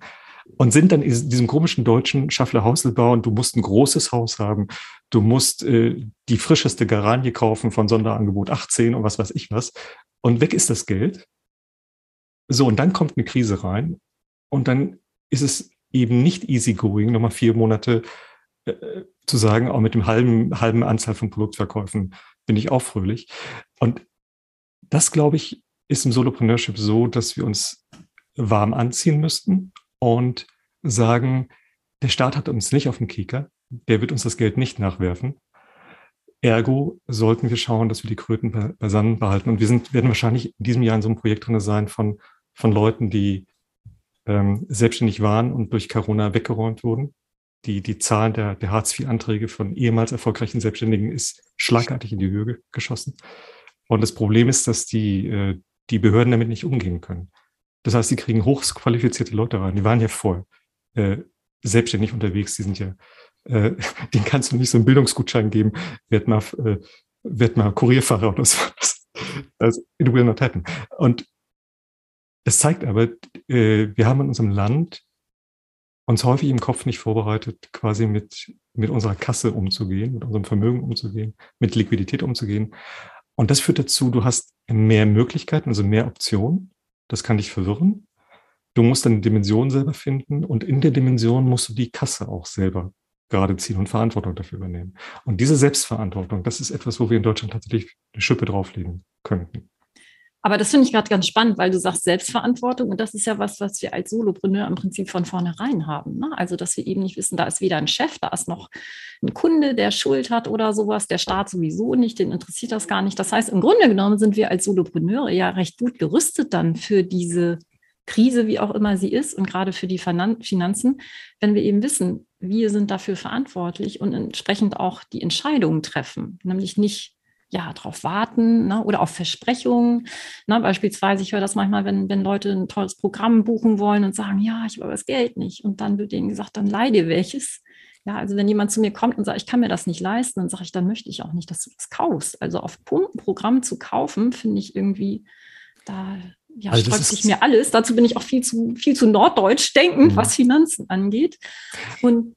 und sind dann in diesem komischen deutschen Schaffler Hauselbau und du musst ein großes Haus haben, du musst äh, die frischeste Garage kaufen von Sonderangebot 18 und was weiß ich was. Und weg ist das Geld. So, und dann kommt eine Krise rein und dann ist es eben nicht easy going, nochmal vier Monate äh, zu sagen, auch mit dem halben, halben Anzahl von Produktverkäufen bin ich auch fröhlich. Und das, glaube ich, ist im Solopreneurship so, dass wir uns warm anziehen müssten und sagen, der Staat hat uns nicht auf dem Kieker, der wird uns das Geld nicht nachwerfen. Ergo sollten wir schauen, dass wir die Kröten beisammen behalten. Und wir sind, werden wahrscheinlich in diesem Jahr in so einem Projekt drin sein von, von Leuten, die ähm, selbstständig waren und durch Corona weggeräumt wurden. Die, die Zahl der, der Hartz-IV-Anträge von ehemals erfolgreichen Selbstständigen ist schlagartig in die Höhe geschossen. Und das Problem ist, dass die, äh, die Behörden damit nicht umgehen können. Das heißt, sie kriegen hochqualifizierte Leute rein. Die waren ja vorher äh, selbstständig unterwegs. Die sind ja, äh, <laughs> denen kannst du nicht so einen Bildungsgutschein geben. Werd mal, äh, werd mal Kurierfahrer oder so. Das, it will not happen. Und es zeigt aber, äh, wir haben in unserem Land uns häufig im Kopf nicht vorbereitet, quasi mit, mit unserer Kasse umzugehen, mit unserem Vermögen umzugehen, mit Liquidität umzugehen. Und das führt dazu, du hast mehr Möglichkeiten, also mehr Optionen. Das kann dich verwirren. Du musst deine Dimension selber finden und in der Dimension musst du die Kasse auch selber gerade ziehen und Verantwortung dafür übernehmen. Und diese Selbstverantwortung, das ist etwas, wo wir in Deutschland tatsächlich eine Schippe drauflegen könnten. Aber das finde ich gerade ganz spannend, weil du sagst Selbstverantwortung und das ist ja was, was wir als Solopreneur im Prinzip von vornherein haben. Ne? Also, dass wir eben nicht wissen, da ist weder ein Chef, da ist noch ein Kunde, der Schuld hat oder sowas, der Staat sowieso nicht, den interessiert das gar nicht. Das heißt, im Grunde genommen sind wir als Solopreneure ja recht gut gerüstet dann für diese Krise, wie auch immer sie ist und gerade für die Finanzen, wenn wir eben wissen, wir sind dafür verantwortlich und entsprechend auch die Entscheidungen treffen, nämlich nicht ja, darauf warten ne, oder auf Versprechungen. Ne, beispielsweise, ich höre das manchmal, wenn, wenn Leute ein tolles Programm buchen wollen und sagen, ja, ich habe aber das Geld nicht. Und dann wird denen gesagt, dann leih dir welches. Ja, also wenn jemand zu mir kommt und sagt, ich kann mir das nicht leisten, dann sage ich, dann möchte ich auch nicht, dass du das kaufst. Also auf Pump ein Programm zu kaufen, finde ich irgendwie, da ja, also sträubt sich mir alles. Dazu bin ich auch viel zu, viel zu norddeutsch denkend, mhm. was Finanzen angeht. Und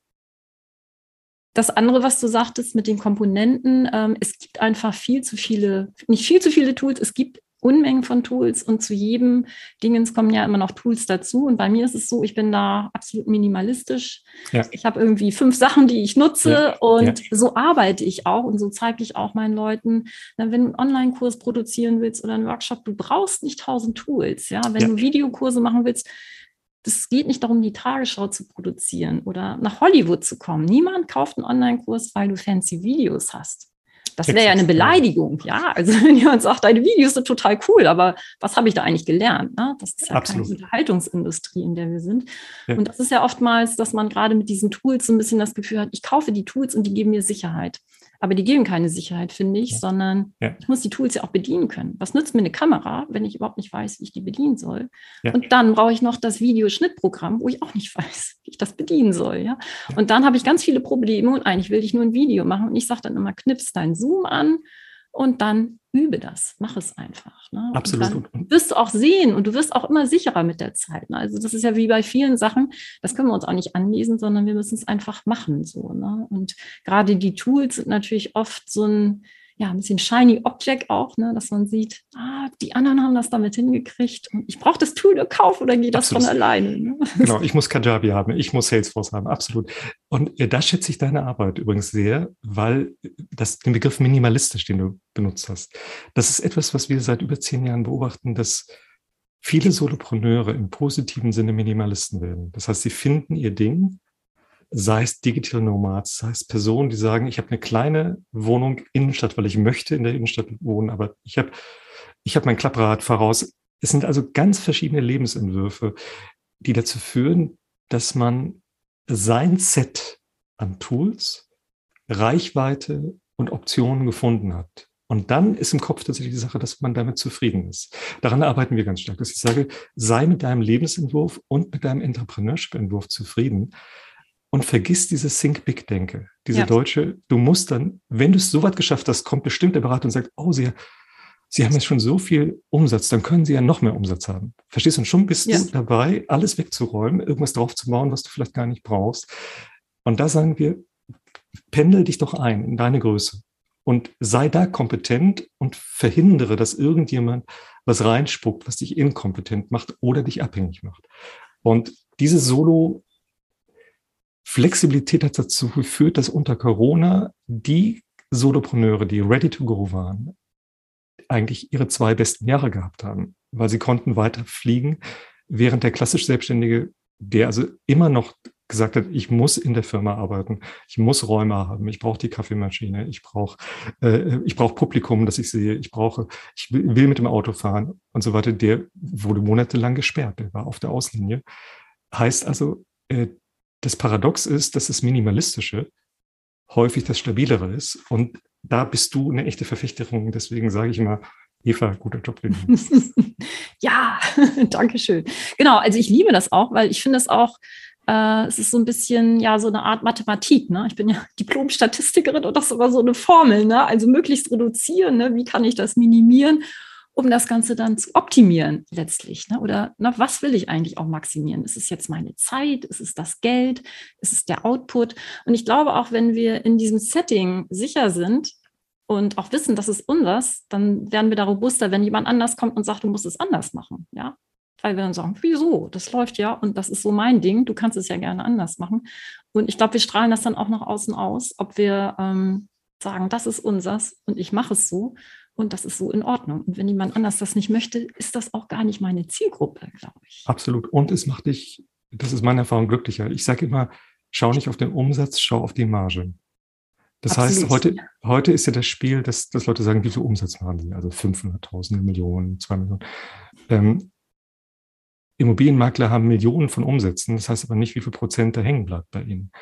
das andere, was du sagtest mit den Komponenten, ähm, es gibt einfach viel zu viele, nicht viel zu viele Tools, es gibt Unmengen von Tools und zu jedem Dingens kommen ja immer noch Tools dazu. Und bei mir ist es so, ich bin da absolut minimalistisch. Ja. Ich habe irgendwie fünf Sachen, die ich nutze ja. und ja. so arbeite ich auch und so zeige ich auch meinen Leuten, wenn du einen Online-Kurs produzieren willst oder einen Workshop, du brauchst nicht tausend Tools. Ja, wenn du Videokurse machen willst, es geht nicht darum, die Tagesschau zu produzieren oder nach Hollywood zu kommen. Niemand kauft einen Online-Kurs, weil du fancy Videos hast. Das wäre ja eine Beleidigung, ja. Also <laughs> wenn jemand sagt, deine Videos sind total cool, aber was habe ich da eigentlich gelernt? Ne? Das ist ja Absolut. keine Unterhaltungsindustrie, in der wir sind. Ja. Und das ist ja oftmals, dass man gerade mit diesen Tools so ein bisschen das Gefühl hat, ich kaufe die Tools und die geben mir Sicherheit. Aber die geben keine Sicherheit, finde ich, ja. sondern ja. ich muss die Tools ja auch bedienen können. Was nützt mir eine Kamera, wenn ich überhaupt nicht weiß, wie ich die bedienen soll? Ja. Und dann brauche ich noch das Videoschnittprogramm, wo ich auch nicht <laughs> weiß, wie ich das bedienen soll. Ja? Und dann habe ich ganz viele Probleme und eigentlich will ich nur ein Video machen und ich sage dann immer, knips deinen Zoom an und dann übe das, mach es einfach. Ne? Absolut. Und dann wirst du auch sehen und du wirst auch immer sicherer mit der Zeit. Ne? Also das ist ja wie bei vielen Sachen, das können wir uns auch nicht anlesen, sondern wir müssen es einfach machen. So, ne? Und gerade die Tools sind natürlich oft so ein, ja, ein bisschen shiny Object auch, ne, dass man sieht, ah, die anderen haben das damit hingekriegt und ich brauche das Tool nur kaufen oder geht das absolut. von alleine. Ne? <laughs> Genau, ich muss Kajabi haben, ich muss Salesforce haben, absolut. Und ja, da schätze ich deine Arbeit übrigens sehr, weil das, den Begriff minimalistisch, den du benutzt hast, das ist etwas, was wir seit über zehn Jahren beobachten, dass viele Solopreneure im positiven Sinne Minimalisten werden. Das heißt, sie finden ihr Ding, sei es Digital Nomads, sei es Personen, die sagen, ich habe eine kleine Wohnung Innenstadt, weil ich möchte in der Innenstadt wohnen, aber ich habe ich hab mein Klapprad voraus. Es sind also ganz verschiedene Lebensentwürfe, die dazu führen, dass man sein Set an Tools, Reichweite und Optionen gefunden hat. Und dann ist im Kopf tatsächlich die Sache, dass man damit zufrieden ist. Daran arbeiten wir ganz stark, dass ich sage, sei mit deinem Lebensentwurf und mit deinem Entrepreneurship-Entwurf zufrieden und vergiss diese Think Big Denke. Diese ja. deutsche, du musst dann, wenn du es so weit geschafft hast, kommt bestimmt der Berater und sagt, oh, sie, sie haben jetzt schon so viel Umsatz, dann können sie ja noch mehr Umsatz haben. Verstehst du? Und schon bist ja. du dabei, alles wegzuräumen, irgendwas draufzubauen, was du vielleicht gar nicht brauchst. Und da sagen wir, pendel dich doch ein in deine Größe und sei da kompetent und verhindere, dass irgendjemand was reinspuckt, was dich inkompetent macht oder dich abhängig macht. Und diese Solo Flexibilität hat dazu geführt, dass unter Corona die Solopreneure, die ready to go waren, eigentlich ihre zwei besten Jahre gehabt haben, weil sie konnten weiter fliegen, während der klassisch Selbstständige, der also immer noch gesagt hat, ich muss in der Firma arbeiten, ich muss Räume haben, ich brauche die Kaffeemaschine, ich brauche äh, ich brauche Publikum, das ich sehe, ich brauche, ich will mit dem Auto fahren und so weiter. Der wurde monatelang gesperrt, der war auf der Auslinie. Heißt also, äh, das Paradox ist, dass das Minimalistische häufig das Stabilere ist und da bist du eine echte Verfechterin. Deswegen sage ich immer, Eva, guter Job. <laughs> ja, <laughs> danke schön. Genau, also ich liebe das auch, weil ich finde es auch äh, es ist so ein bisschen ja so eine Art Mathematik. Ne? Ich bin ja <laughs> Diplom-Statistikerin und das ist aber so eine Formel. Ne? Also möglichst reduzieren. Ne? Wie kann ich das minimieren, um das Ganze dann zu optimieren letztlich? Ne? Oder na, was will ich eigentlich auch maximieren? Ist es jetzt meine Zeit? Ist es das Geld? Ist es der Output? Und ich glaube auch, wenn wir in diesem Setting sicher sind, und auch wissen, das ist unseres, dann werden wir da robuster, wenn jemand anders kommt und sagt, du musst es anders machen. Ja, weil wir dann sagen, wieso? Das läuft ja und das ist so mein Ding, du kannst es ja gerne anders machen. Und ich glaube, wir strahlen das dann auch nach außen aus, ob wir ähm, sagen, das ist unsers und ich mache es so und das ist so in Ordnung. Und wenn jemand anders das nicht möchte, ist das auch gar nicht meine Zielgruppe, glaube ich. Absolut. Und es macht dich, das ist meine Erfahrung, glücklicher. Ich sage immer, schau nicht auf den Umsatz, schau auf die Marge. Das Absolut. heißt, heute, heute ist ja das Spiel, dass, dass Leute sagen, wie viel Umsatz machen sie? Also 500.000 Millionen, 2 Millionen. Ähm, Immobilienmakler haben Millionen von Umsätzen, das heißt aber nicht, wie viel Prozent da hängen bleibt bei ihnen.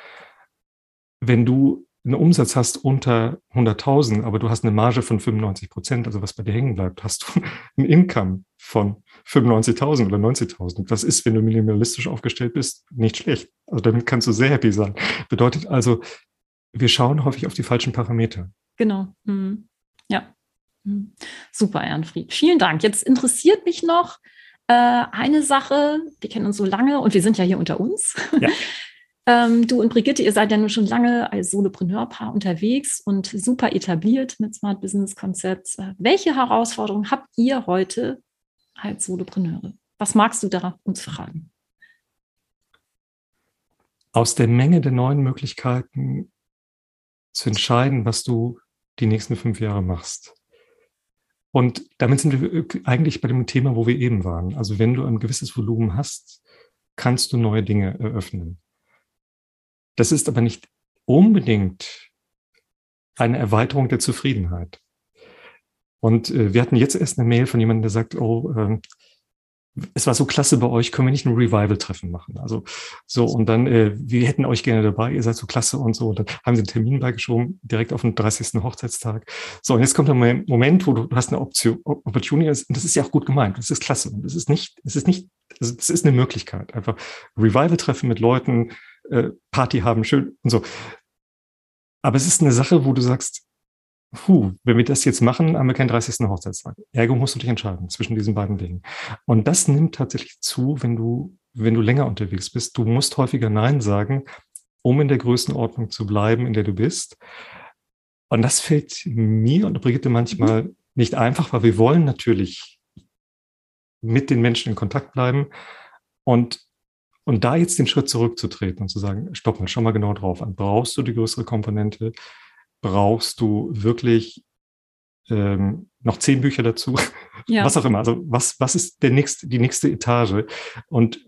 Wenn du einen Umsatz hast unter 100.000, aber du hast eine Marge von 95 Prozent, also was bei dir hängen bleibt, hast du <laughs> ein Income von 95.000 oder 90.000. Das ist, wenn du minimalistisch aufgestellt bist, nicht schlecht. Also damit kannst du sehr happy sein. Bedeutet also, wir schauen häufig auf die falschen Parameter. Genau. Mhm. Ja. Mhm. Super, Ehrenfried. Vielen Dank. Jetzt interessiert mich noch, äh, eine Sache, wir kennen uns so lange und wir sind ja hier unter uns. Ja. <laughs> ähm, du und Brigitte, ihr seid ja nun schon lange als Solopreneur-Paar unterwegs und super etabliert mit Smart Business Konzepts. Äh, welche Herausforderungen habt ihr heute als Solopreneure? Was magst du da uns fragen? Aus der Menge der neuen Möglichkeiten zu entscheiden, was du die nächsten fünf Jahre machst. Und damit sind wir eigentlich bei dem Thema, wo wir eben waren. Also wenn du ein gewisses Volumen hast, kannst du neue Dinge eröffnen. Das ist aber nicht unbedingt eine Erweiterung der Zufriedenheit. Und äh, wir hatten jetzt erst eine Mail von jemandem, der sagt, oh, äh, es war so klasse bei euch, können wir nicht ein Revival-Treffen machen? Also so, und dann, äh, wir hätten euch gerne dabei, ihr seid so klasse und so. Und dann haben sie einen Termin beigeschoben, direkt auf den 30. Hochzeitstag. So, und jetzt kommt der Moment, wo du, du hast eine Option, Opportunity, und das ist ja auch gut gemeint, das ist klasse. Und das ist nicht, es ist nicht, das ist eine Möglichkeit. Einfach Revival-Treffen mit Leuten, äh, Party haben, schön und so. Aber es ist eine Sache, wo du sagst, puh, wenn wir das jetzt machen, haben wir keinen 30. Hochzeitstag. Ergo musst du dich entscheiden zwischen diesen beiden Dingen. Und das nimmt tatsächlich zu, wenn du, wenn du länger unterwegs bist. Du musst häufiger Nein sagen, um in der Größenordnung zu bleiben, in der du bist. Und das fällt mir und Brigitte manchmal nicht einfach, weil wir wollen natürlich mit den Menschen in Kontakt bleiben und und da jetzt den Schritt zurückzutreten und zu sagen, stopp mal, schau mal genau drauf an. Brauchst du die größere Komponente? brauchst du wirklich ähm, noch zehn Bücher dazu, <laughs> ja. was auch immer. Also was, was ist der nächste, die nächste Etage? Und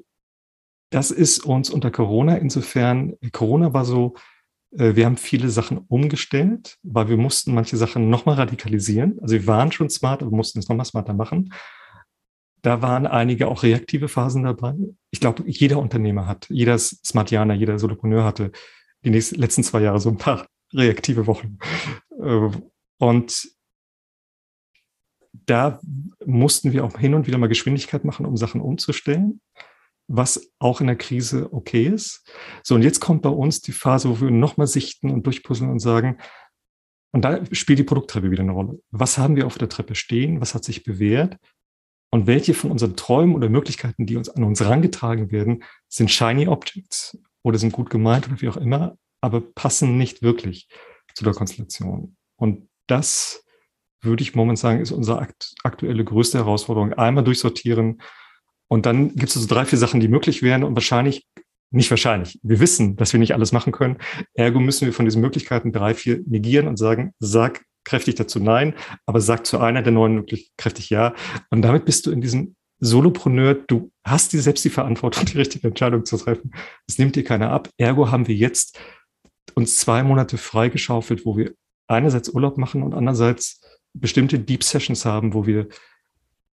das ist uns unter Corona insofern, Corona war so, äh, wir haben viele Sachen umgestellt, weil wir mussten manche Sachen nochmal radikalisieren. Also wir waren schon smart, aber mussten es nochmal smarter machen. Da waren einige auch reaktive Phasen dabei. Ich glaube, jeder Unternehmer hat, jeder Smartianer, jeder Solopreneur hatte die nächsten, letzten zwei Jahre so ein paar <laughs> reaktive Wochen. Äh, und da mussten wir auch hin und wieder mal Geschwindigkeit machen, um Sachen umzustellen, was auch in der Krise okay ist. So, und jetzt kommt bei uns die Phase, wo wir nochmal sichten und durchpuzzeln und sagen, und da spielt die Produkttreppe wieder eine Rolle. Was haben wir auf der Treppe stehen? Was hat sich bewährt? Und welche von unseren Träumen oder Möglichkeiten, die uns an uns herangetragen werden, sind shiny Objects oder sind gut gemeint oder wie auch immer, aber passen nicht wirklich zu der Konstellation. Und das würde ich momentan sagen, ist unsere akt aktuelle größte Herausforderung. Einmal durchsortieren, und dann gibt es so drei, vier Sachen, die möglich wären und wahrscheinlich, nicht wahrscheinlich, wir wissen, dass wir nicht alles machen können. Ergo müssen wir von diesen Möglichkeiten drei, vier negieren und sagen, sag kräftig dazu nein, aber sag zu einer der neuen wirklich kräftig ja. Und damit bist du in diesem Solopreneur, du hast dir selbst die Verantwortung, <laughs> die richtige Entscheidung zu treffen. Es nimmt dir keiner ab. Ergo haben wir jetzt uns zwei Monate freigeschaufelt, wo wir einerseits Urlaub machen und andererseits bestimmte Deep Sessions haben, wo wir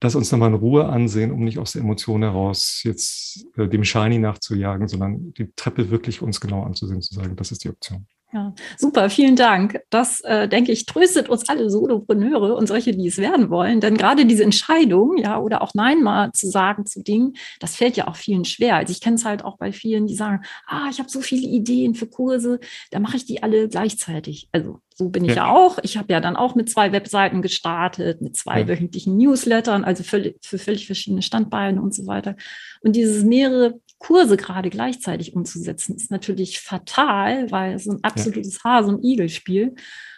das uns nochmal in Ruhe ansehen, um nicht aus der Emotion heraus jetzt äh, dem Shiny nachzujagen, sondern die Treppe wirklich uns genau anzusehen, zu sagen, das ist die Option. Ja, super, vielen Dank. Das, äh, denke ich, tröstet uns alle Solopreneure und solche, die es werden wollen. Denn gerade diese Entscheidung, ja, oder auch Nein mal zu sagen zu Dingen, das fällt ja auch vielen schwer. Also ich kenne es halt auch bei vielen, die sagen, ah, ich habe so viele Ideen für Kurse, da mache ich die alle gleichzeitig. Also so bin ich ja, auch. Ich habe ja dann auch mit zwei Webseiten gestartet, mit zwei ja. wöchentlichen Newslettern, also für, für völlig verschiedene Standbeine und so weiter. Und dieses mehrere Kurse gerade gleichzeitig umzusetzen, ist natürlich fatal, weil es ein absolutes ja. Hase- und Igel-Spiel.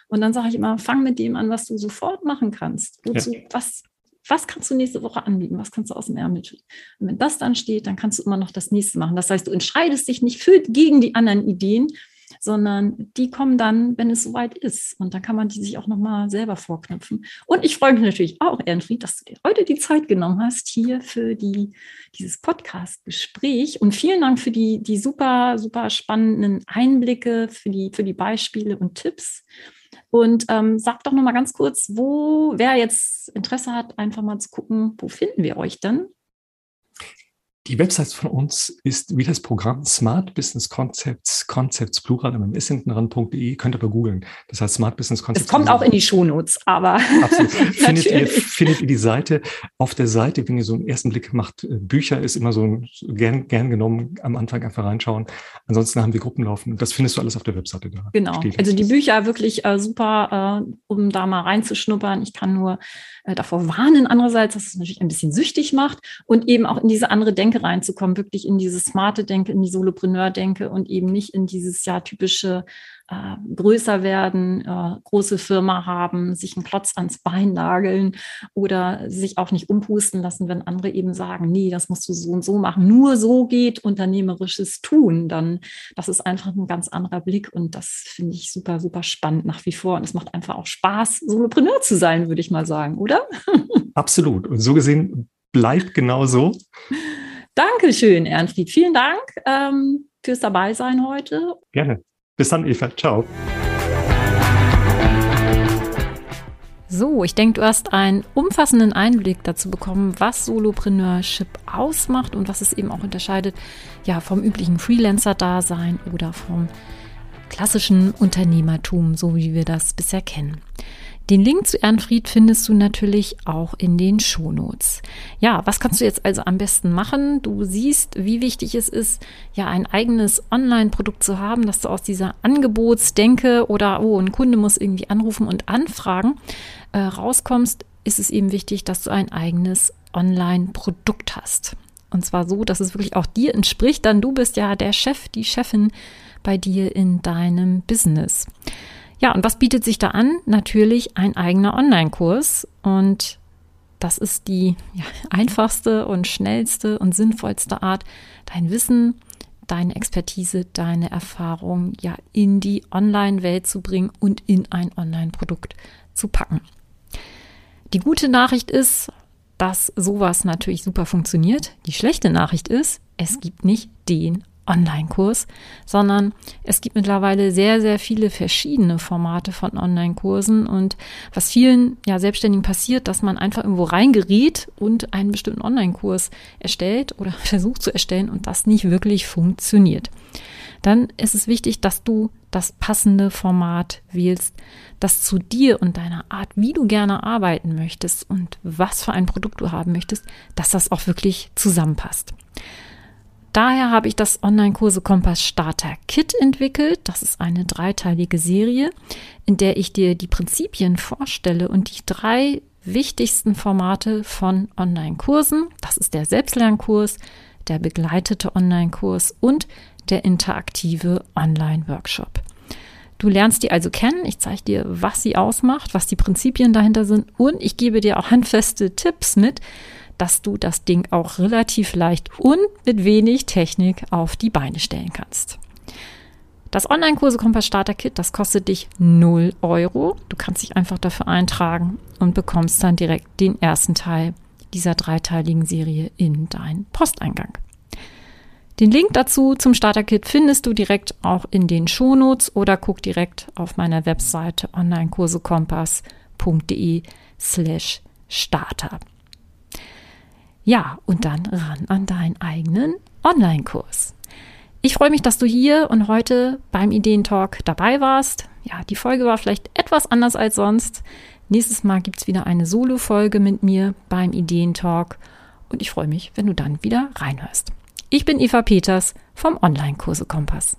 Und dann sage ich immer, fang mit dem an, was du sofort machen kannst. Wozu, ja. was, was kannst du nächste Woche anbieten? Was kannst du aus dem Ärmel tun? Und wenn das dann steht, dann kannst du immer noch das nächste machen. Das heißt, du entscheidest dich nicht für, gegen die anderen Ideen, sondern die kommen dann, wenn es soweit ist. Und dann kann man die sich auch nochmal selber vorknüpfen. Und ich freue mich natürlich auch, Ehrenfried, dass du dir heute die Zeit genommen hast hier für die, dieses Podcast-Gespräch. Und vielen Dank für die, die super, super spannenden Einblicke, für die, für die Beispiele und Tipps. Und ähm, sag doch nochmal ganz kurz, wo, wer jetzt Interesse hat, einfach mal zu gucken, wo finden wir euch denn? Die Website von uns ist wie das Programm Smart Business Concepts, Concepts Plural im S hinten ran.de, könnt ihr aber googeln. Das heißt Smart Business Concepts. Es kommt auch in die Shownotes, aber. Absolut. <laughs> findet, ihr, findet ihr die Seite. Auf der Seite, wenn ihr so einen ersten Blick macht, äh, Bücher ist immer so gern, gern genommen, am Anfang einfach reinschauen. Ansonsten haben wir Gruppen laufen. Das findest du alles auf der Webseite da. Genau. Also die Bücher wirklich äh, super, äh, um da mal reinzuschnuppern. Ich kann nur äh, davor warnen, andererseits, dass es natürlich ein bisschen süchtig macht und eben auch in diese andere Denke reinzukommen, wirklich in diese smarte Denke, in die Solopreneur-Denke und eben nicht in dieses ja typische äh, größer werden, äh, große Firma haben, sich einen Klotz ans Bein nageln oder sich auch nicht umpusten lassen, wenn andere eben sagen, nee, das musst du so und so machen. Nur so geht unternehmerisches Tun. Dann, das ist einfach ein ganz anderer Blick und das finde ich super, super spannend nach wie vor. Und es macht einfach auch Spaß, Solopreneur zu sein, würde ich mal sagen, oder? Absolut. Und so gesehen bleibt genau so. <laughs> Dankeschön, Ernfried. Vielen Dank ähm, fürs Dabeisein heute. Gerne. Bis dann, Eva. Ciao. So, ich denke, du hast einen umfassenden Einblick dazu bekommen, was Solopreneurship ausmacht und was es eben auch unterscheidet, ja, vom üblichen Freelancer-Dasein oder vom klassischen Unternehmertum, so wie wir das bisher kennen. Den Link zu Ehrenfried findest du natürlich auch in den Shownotes. Ja, was kannst du jetzt also am besten machen? Du siehst, wie wichtig es ist, ja, ein eigenes Online-Produkt zu haben, dass du aus dieser Angebotsdenke oder, oh, ein Kunde muss irgendwie anrufen und anfragen, äh, rauskommst, ist es eben wichtig, dass du ein eigenes Online-Produkt hast. Und zwar so, dass es wirklich auch dir entspricht, dann du bist ja der Chef, die Chefin bei dir in deinem Business. Ja, und was bietet sich da an? Natürlich ein eigener Online-Kurs. Und das ist die ja, <laughs> einfachste und schnellste und sinnvollste Art, dein Wissen, deine Expertise, deine Erfahrung ja in die Online-Welt zu bringen und in ein Online-Produkt zu packen. Die gute Nachricht ist, dass sowas natürlich super funktioniert. Die schlechte Nachricht ist, es gibt nicht den Online-Kurs, sondern es gibt mittlerweile sehr, sehr viele verschiedene Formate von Online-Kursen und was vielen ja Selbstständigen passiert, dass man einfach irgendwo reingerät und einen bestimmten Online-Kurs erstellt oder <laughs> versucht zu erstellen und das nicht wirklich funktioniert. Dann ist es wichtig, dass du das passende Format wählst, das zu dir und deiner Art, wie du gerne arbeiten möchtest und was für ein Produkt du haben möchtest, dass das auch wirklich zusammenpasst. Daher habe ich das Online-Kurse Kompass Starter Kit entwickelt. Das ist eine dreiteilige Serie, in der ich dir die Prinzipien vorstelle und die drei wichtigsten Formate von Online-Kursen. Das ist der Selbstlernkurs, der begleitete Online-Kurs und der interaktive Online-Workshop. Du lernst die also kennen. Ich zeige dir, was sie ausmacht, was die Prinzipien dahinter sind und ich gebe dir auch handfeste Tipps mit, dass du das Ding auch relativ leicht und mit wenig Technik auf die Beine stellen kannst. Das Online-Kurse Kompass Starter Kit, das kostet dich 0 Euro. Du kannst dich einfach dafür eintragen und bekommst dann direkt den ersten Teil dieser dreiteiligen Serie in deinen Posteingang. Den Link dazu zum Starter-Kit findest du direkt auch in den Shownotes oder guck direkt auf meiner Webseite onlinekursekompass.de slash starter. Ja, und dann ran an deinen eigenen Online-Kurs. Ich freue mich, dass du hier und heute beim Ideentalk dabei warst. Ja, die Folge war vielleicht etwas anders als sonst. Nächstes Mal gibt es wieder eine Solo-Folge mit mir beim Ideentalk und ich freue mich, wenn du dann wieder reinhörst. Ich bin Eva Peters vom Online-Kurse Kompass.